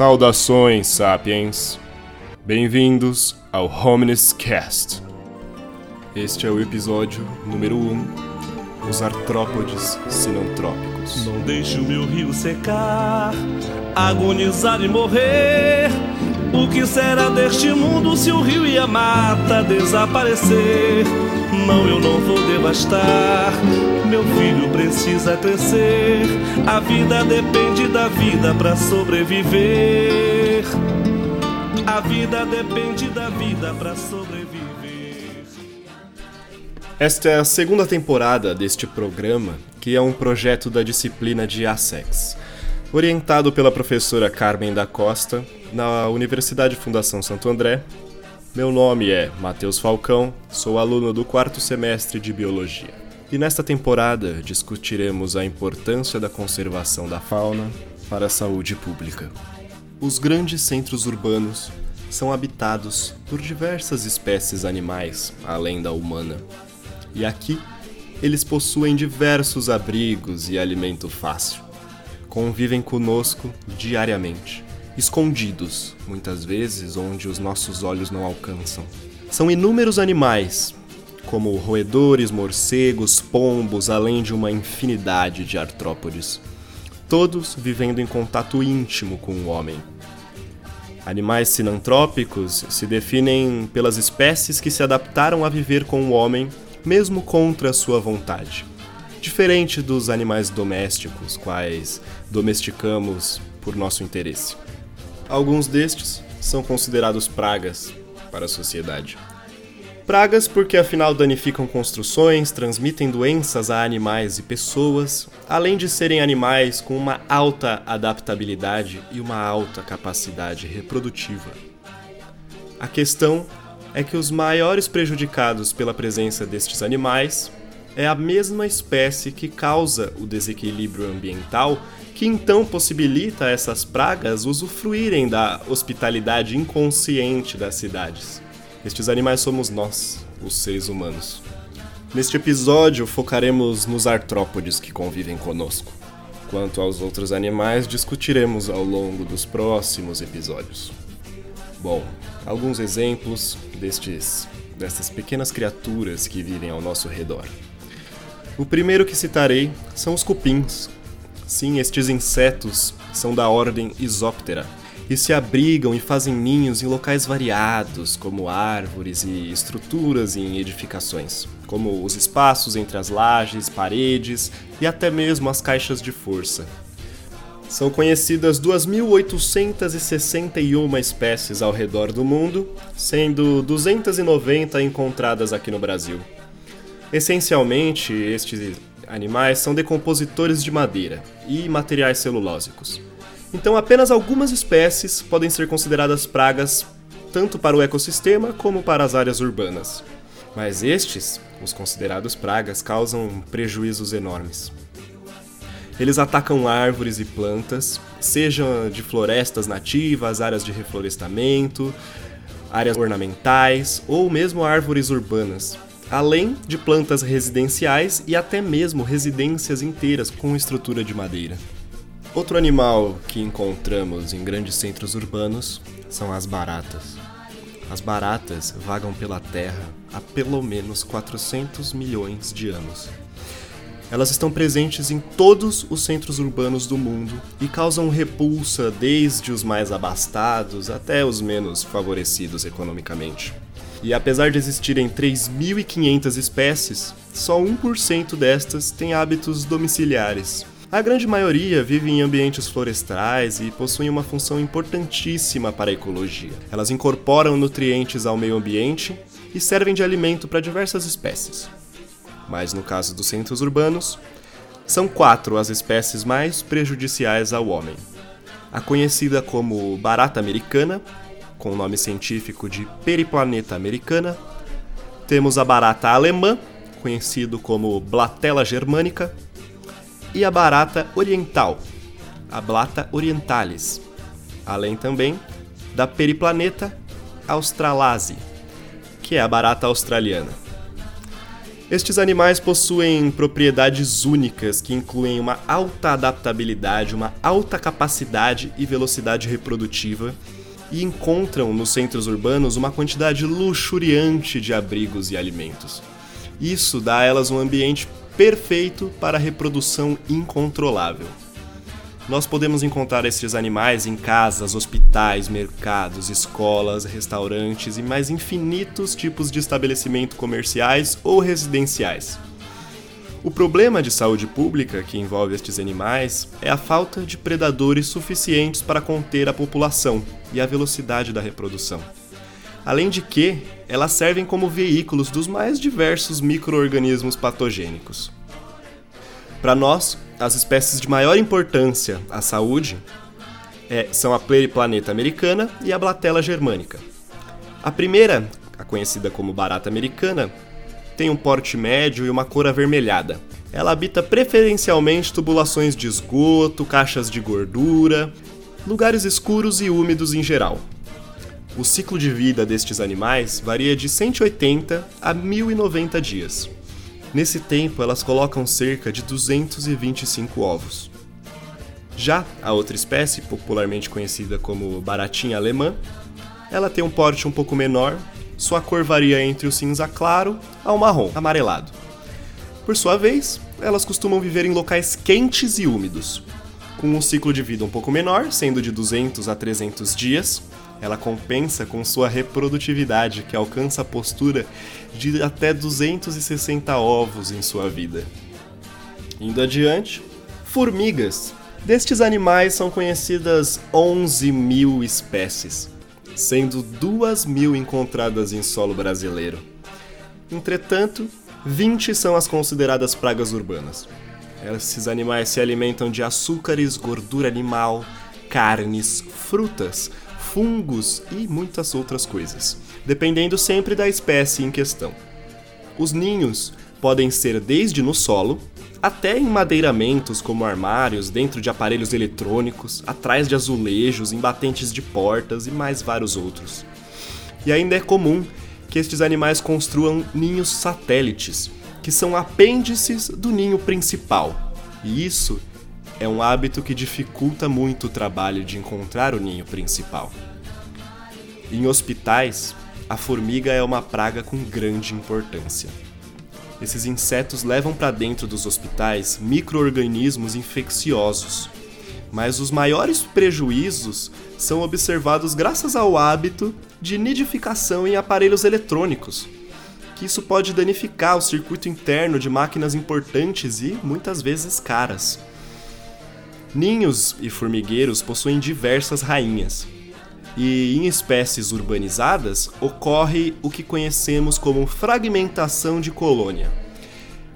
Saudações, sapiens! Bem-vindos ao Hominis Cast. Este é o episódio número 1, um, os artrópodes sinantrópicos. Não deixe o meu rio secar, agonizar e morrer. O que será deste mundo se o rio e a mata desaparecer? Não, eu não vou devastar. Meu filho precisa crescer. A vida depende da vida para sobreviver. A vida depende da vida para sobreviver. Esta é a segunda temporada deste programa, que é um projeto da disciplina de ASEX, orientado pela professora Carmen da Costa, na Universidade Fundação Santo André. Meu nome é Matheus Falcão, sou aluno do quarto semestre de Biologia. E nesta temporada discutiremos a importância da conservação da fauna para a saúde pública. Os grandes centros urbanos são habitados por diversas espécies animais, além da humana. E aqui, eles possuem diversos abrigos e alimento fácil. Convivem conosco diariamente, escondidos, muitas vezes onde os nossos olhos não alcançam. São inúmeros animais, como roedores, morcegos, pombos, além de uma infinidade de artrópodes, todos vivendo em contato íntimo com o homem. Animais sinantrópicos se definem pelas espécies que se adaptaram a viver com o homem mesmo contra sua vontade. Diferente dos animais domésticos, quais domesticamos por nosso interesse. Alguns destes são considerados pragas para a sociedade. Pragas porque afinal danificam construções, transmitem doenças a animais e pessoas, além de serem animais com uma alta adaptabilidade e uma alta capacidade reprodutiva. A questão é que os maiores prejudicados pela presença destes animais é a mesma espécie que causa o desequilíbrio ambiental, que então possibilita essas pragas usufruírem da hospitalidade inconsciente das cidades. Estes animais somos nós, os seres humanos. Neste episódio, focaremos nos artrópodes que convivem conosco. Quanto aos outros animais, discutiremos ao longo dos próximos episódios. Bom, alguns exemplos destes dessas pequenas criaturas que vivem ao nosso redor. O primeiro que citarei são os cupins. Sim, estes insetos são da ordem Isóptera e se abrigam e fazem ninhos em locais variados, como árvores e estruturas em edificações, como os espaços entre as lajes, paredes e até mesmo as caixas de força, são conhecidas 2.861 espécies ao redor do mundo, sendo 290 encontradas aqui no Brasil. Essencialmente, estes animais são decompositores de madeira e materiais celulósicos. Então, apenas algumas espécies podem ser consideradas pragas tanto para o ecossistema como para as áreas urbanas. Mas estes, os considerados pragas, causam prejuízos enormes. Eles atacam árvores e plantas, sejam de florestas nativas, áreas de reflorestamento, áreas ornamentais ou mesmo árvores urbanas, além de plantas residenciais e até mesmo residências inteiras com estrutura de madeira. Outro animal que encontramos em grandes centros urbanos são as baratas. As baratas vagam pela Terra há pelo menos 400 milhões de anos. Elas estão presentes em todos os centros urbanos do mundo e causam repulsa desde os mais abastados até os menos favorecidos economicamente. E apesar de existirem 3.500 espécies, só 1% destas tem hábitos domiciliares. A grande maioria vive em ambientes florestais e possuem uma função importantíssima para a ecologia. Elas incorporam nutrientes ao meio ambiente e servem de alimento para diversas espécies mas no caso dos centros urbanos, são quatro as espécies mais prejudiciais ao homem. A conhecida como barata americana, com o nome científico de Periplaneta americana, temos a barata alemã, conhecido como Blatella germanica, e a barata oriental, a Blata orientalis, além também da Periplaneta australase, que é a barata australiana. Estes animais possuem propriedades únicas que incluem uma alta adaptabilidade, uma alta capacidade e velocidade reprodutiva e encontram nos centros urbanos uma quantidade luxuriante de abrigos e alimentos. Isso dá a elas um ambiente perfeito para a reprodução incontrolável. Nós podemos encontrar estes animais em casas, hospitais, mercados, escolas, restaurantes e mais infinitos tipos de estabelecimento comerciais ou residenciais. O problema de saúde pública que envolve estes animais é a falta de predadores suficientes para conter a população e a velocidade da reprodução. Além de que, elas servem como veículos dos mais diversos microorganismos patogênicos. Para nós, as espécies de maior importância à saúde é, são a Planeta americana e a Blatella germânica. A primeira, a conhecida como barata americana, tem um porte médio e uma cor avermelhada. Ela habita preferencialmente tubulações de esgoto, caixas de gordura, lugares escuros e úmidos em geral. O ciclo de vida destes animais varia de 180 a 1090 dias. Nesse tempo, elas colocam cerca de 225 ovos. Já a outra espécie, popularmente conhecida como baratinha alemã, ela tem um porte um pouco menor, sua cor varia entre o cinza claro ao marrom amarelado. Por sua vez, elas costumam viver em locais quentes e úmidos, com um ciclo de vida um pouco menor, sendo de 200 a 300 dias, ela compensa com sua reprodutividade, que alcança a postura de até 260 ovos em sua vida. Indo adiante, formigas. Destes animais são conhecidas 11 mil espécies, sendo 2 mil encontradas em solo brasileiro. Entretanto, 20 são as consideradas pragas urbanas. Esses animais se alimentam de açúcares, gordura animal, carnes, frutas, fungos e muitas outras coisas, dependendo sempre da espécie em questão. Os ninhos podem ser desde no solo, até em madeiramentos como armários, dentro de aparelhos eletrônicos, atrás de azulejos, em batentes de portas e mais vários outros. E ainda é comum que estes animais construam ninhos satélites, que são apêndices do ninho principal. E isso é um hábito que dificulta muito o trabalho de encontrar o ninho principal. Em hospitais, a formiga é uma praga com grande importância. Esses insetos levam para dentro dos hospitais microorganismos infecciosos, mas os maiores prejuízos são observados graças ao hábito de nidificação em aparelhos eletrônicos, que isso pode danificar o circuito interno de máquinas importantes e muitas vezes caras. Ninhos e formigueiros possuem diversas rainhas. E em espécies urbanizadas ocorre o que conhecemos como fragmentação de colônia.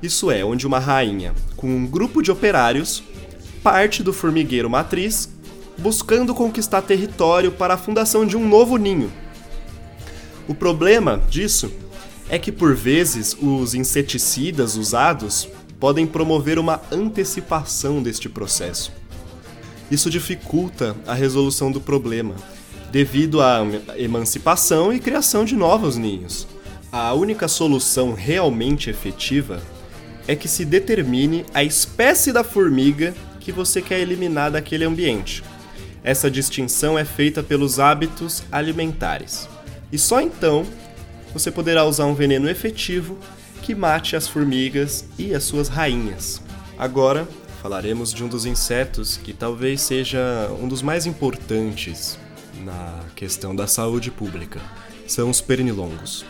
Isso é, onde uma rainha, com um grupo de operários, parte do formigueiro matriz, buscando conquistar território para a fundação de um novo ninho. O problema disso é que, por vezes, os inseticidas usados podem promover uma antecipação deste processo isso dificulta a resolução do problema, devido à emancipação e criação de novos ninhos. A única solução realmente efetiva é que se determine a espécie da formiga que você quer eliminar daquele ambiente. Essa distinção é feita pelos hábitos alimentares. E só então você poderá usar um veneno efetivo que mate as formigas e as suas rainhas. Agora, falaremos de um dos insetos que talvez seja um dos mais importantes na questão da saúde pública. São os pernilongos.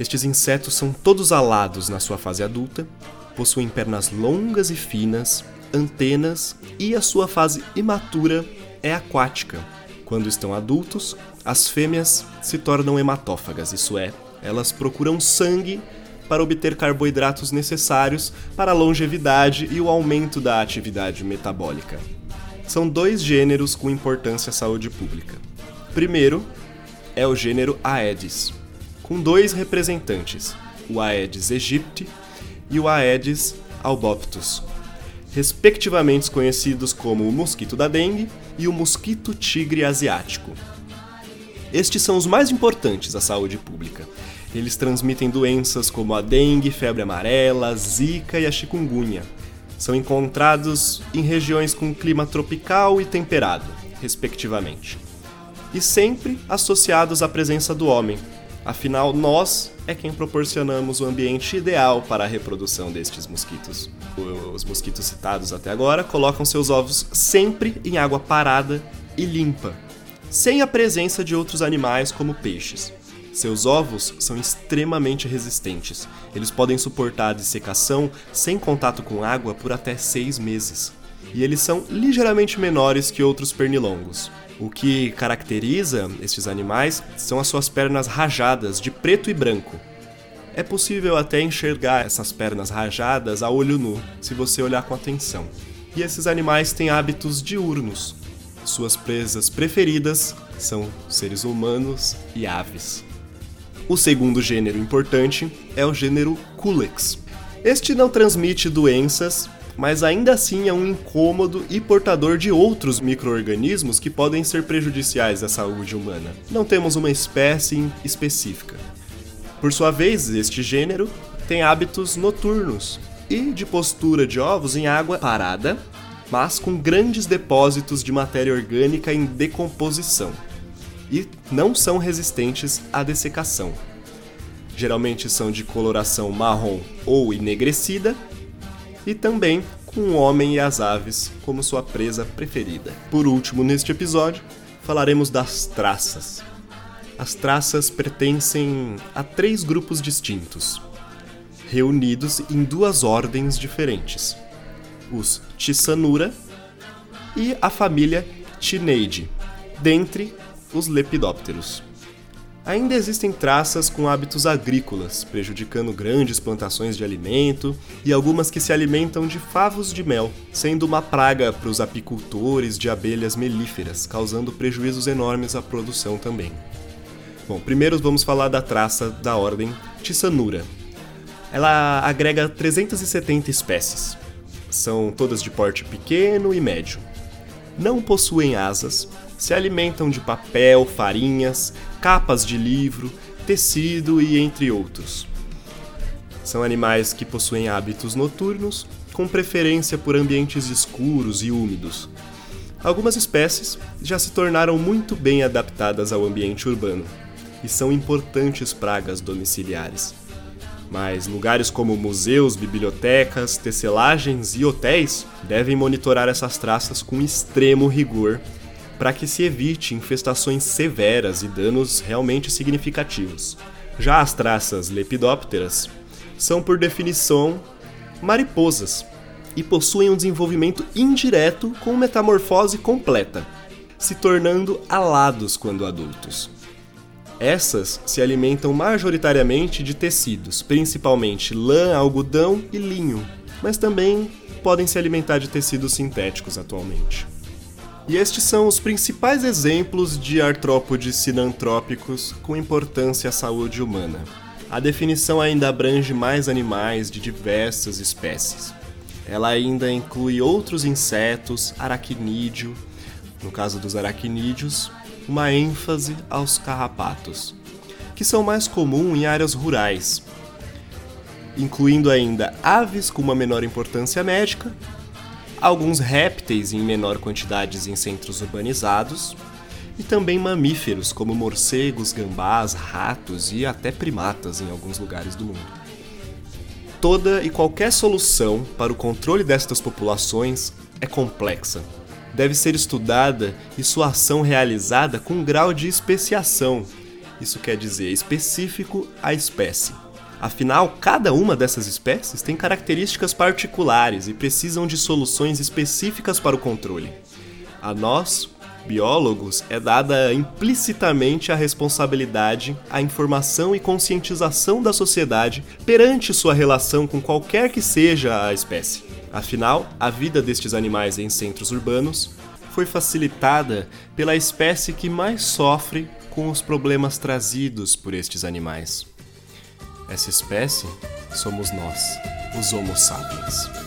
Estes insetos são todos alados na sua fase adulta, possuem pernas longas e finas, antenas e a sua fase imatura é aquática. Quando estão adultos, as fêmeas se tornam hematófagas, isso é, elas procuram sangue para obter carboidratos necessários para a longevidade e o aumento da atividade metabólica. São dois gêneros com importância à saúde pública. Primeiro é o gênero Aedes, com dois representantes, o Aedes aegypti e o Aedes alboptus, respectivamente conhecidos como o mosquito da dengue e o mosquito tigre asiático. Estes são os mais importantes à saúde pública Eles transmitem doenças como a dengue, febre amarela, zika e a chikungunya. São encontrados em regiões com clima tropical e temperado, respectivamente. E sempre associados à presença do homem, afinal, nós é quem proporcionamos o ambiente ideal para a reprodução destes mosquitos. Os mosquitos citados até agora colocam seus ovos sempre em água parada e limpa, sem a presença de outros animais como peixes. Seus ovos são extremamente resistentes. Eles podem suportar a dessecação sem contato com água por até seis meses. E eles são ligeiramente menores que outros pernilongos. O que caracteriza estes animais são as suas pernas rajadas de preto e branco. É possível até enxergar essas pernas rajadas a olho nu, se você olhar com atenção. E esses animais têm hábitos diurnos. Suas presas preferidas são seres humanos e aves. O segundo gênero importante é o gênero Culex. Este não transmite doenças, mas ainda assim é um incômodo e portador de outros micro-organismos que podem ser prejudiciais à saúde humana. Não temos uma espécie específica. Por sua vez, este gênero tem hábitos noturnos e de postura de ovos em água parada, mas com grandes depósitos de matéria orgânica em decomposição e não são resistentes à dessecação. Geralmente são de coloração marrom ou enegrecida e também com o homem e as aves como sua presa preferida. Por último, neste episódio, falaremos das traças. As traças pertencem a três grupos distintos, reunidos em duas ordens diferentes: os Tisanura e a família Tineide, dentre os lepidópteros. Ainda existem traças com hábitos agrícolas, prejudicando grandes plantações de alimento e algumas que se alimentam de favos de mel, sendo uma praga para os apicultores de abelhas melíferas, causando prejuízos enormes à produção também. Bom, primeiro vamos falar da traça da ordem Tisanura. Ela agrega 370 espécies. São todas de porte pequeno e médio. Não possuem asas, se alimentam de papel, farinhas, capas de livro, tecido e entre outros. São animais que possuem hábitos noturnos, com preferência por ambientes escuros e úmidos. Algumas espécies já se tornaram muito bem adaptadas ao ambiente urbano e são importantes pragas domiciliares. Mas lugares como museus, bibliotecas, tecelagens e hotéis devem monitorar essas traças com extremo rigor para que se evite infestações severas e danos realmente significativos. Já as traças lepidópteras são, por definição, mariposas e possuem um desenvolvimento indireto com metamorfose completa, se tornando alados quando adultos. Essas se alimentam majoritariamente de tecidos, principalmente lã, algodão e linho, mas também podem se alimentar de tecidos sintéticos atualmente. E estes são os principais exemplos de artrópodes sinantrópicos com importância à saúde humana. A definição ainda abrange mais animais de diversas espécies. Ela ainda inclui outros insetos, aracnídeo, no caso dos aracnídeos, uma ênfase aos carrapatos, que são mais comuns em áreas rurais, incluindo ainda aves com uma menor importância médica alguns répteis em menor quantidade em centros urbanizados, e também mamíferos como morcegos, gambás, ratos e até primatas em alguns lugares do mundo. Toda e qualquer solução para o controle destas populações é complexa. Deve ser estudada e sua ação realizada com um grau de especiação, isso quer dizer específico à espécie. Afinal, cada uma dessas espécies tem características particulares e precisam de soluções específicas para o controle. A nós, biólogos, é dada implicitamente a responsabilidade, a informação e conscientização da sociedade perante sua relação com qualquer que seja a espécie. Afinal, a vida destes animais em centros urbanos foi facilitada pela espécie que mais sofre com os problemas trazidos por estes animais. Essa espécie somos nós, os Homo sapiens.